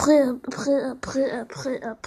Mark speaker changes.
Speaker 1: après, après, après, après, après.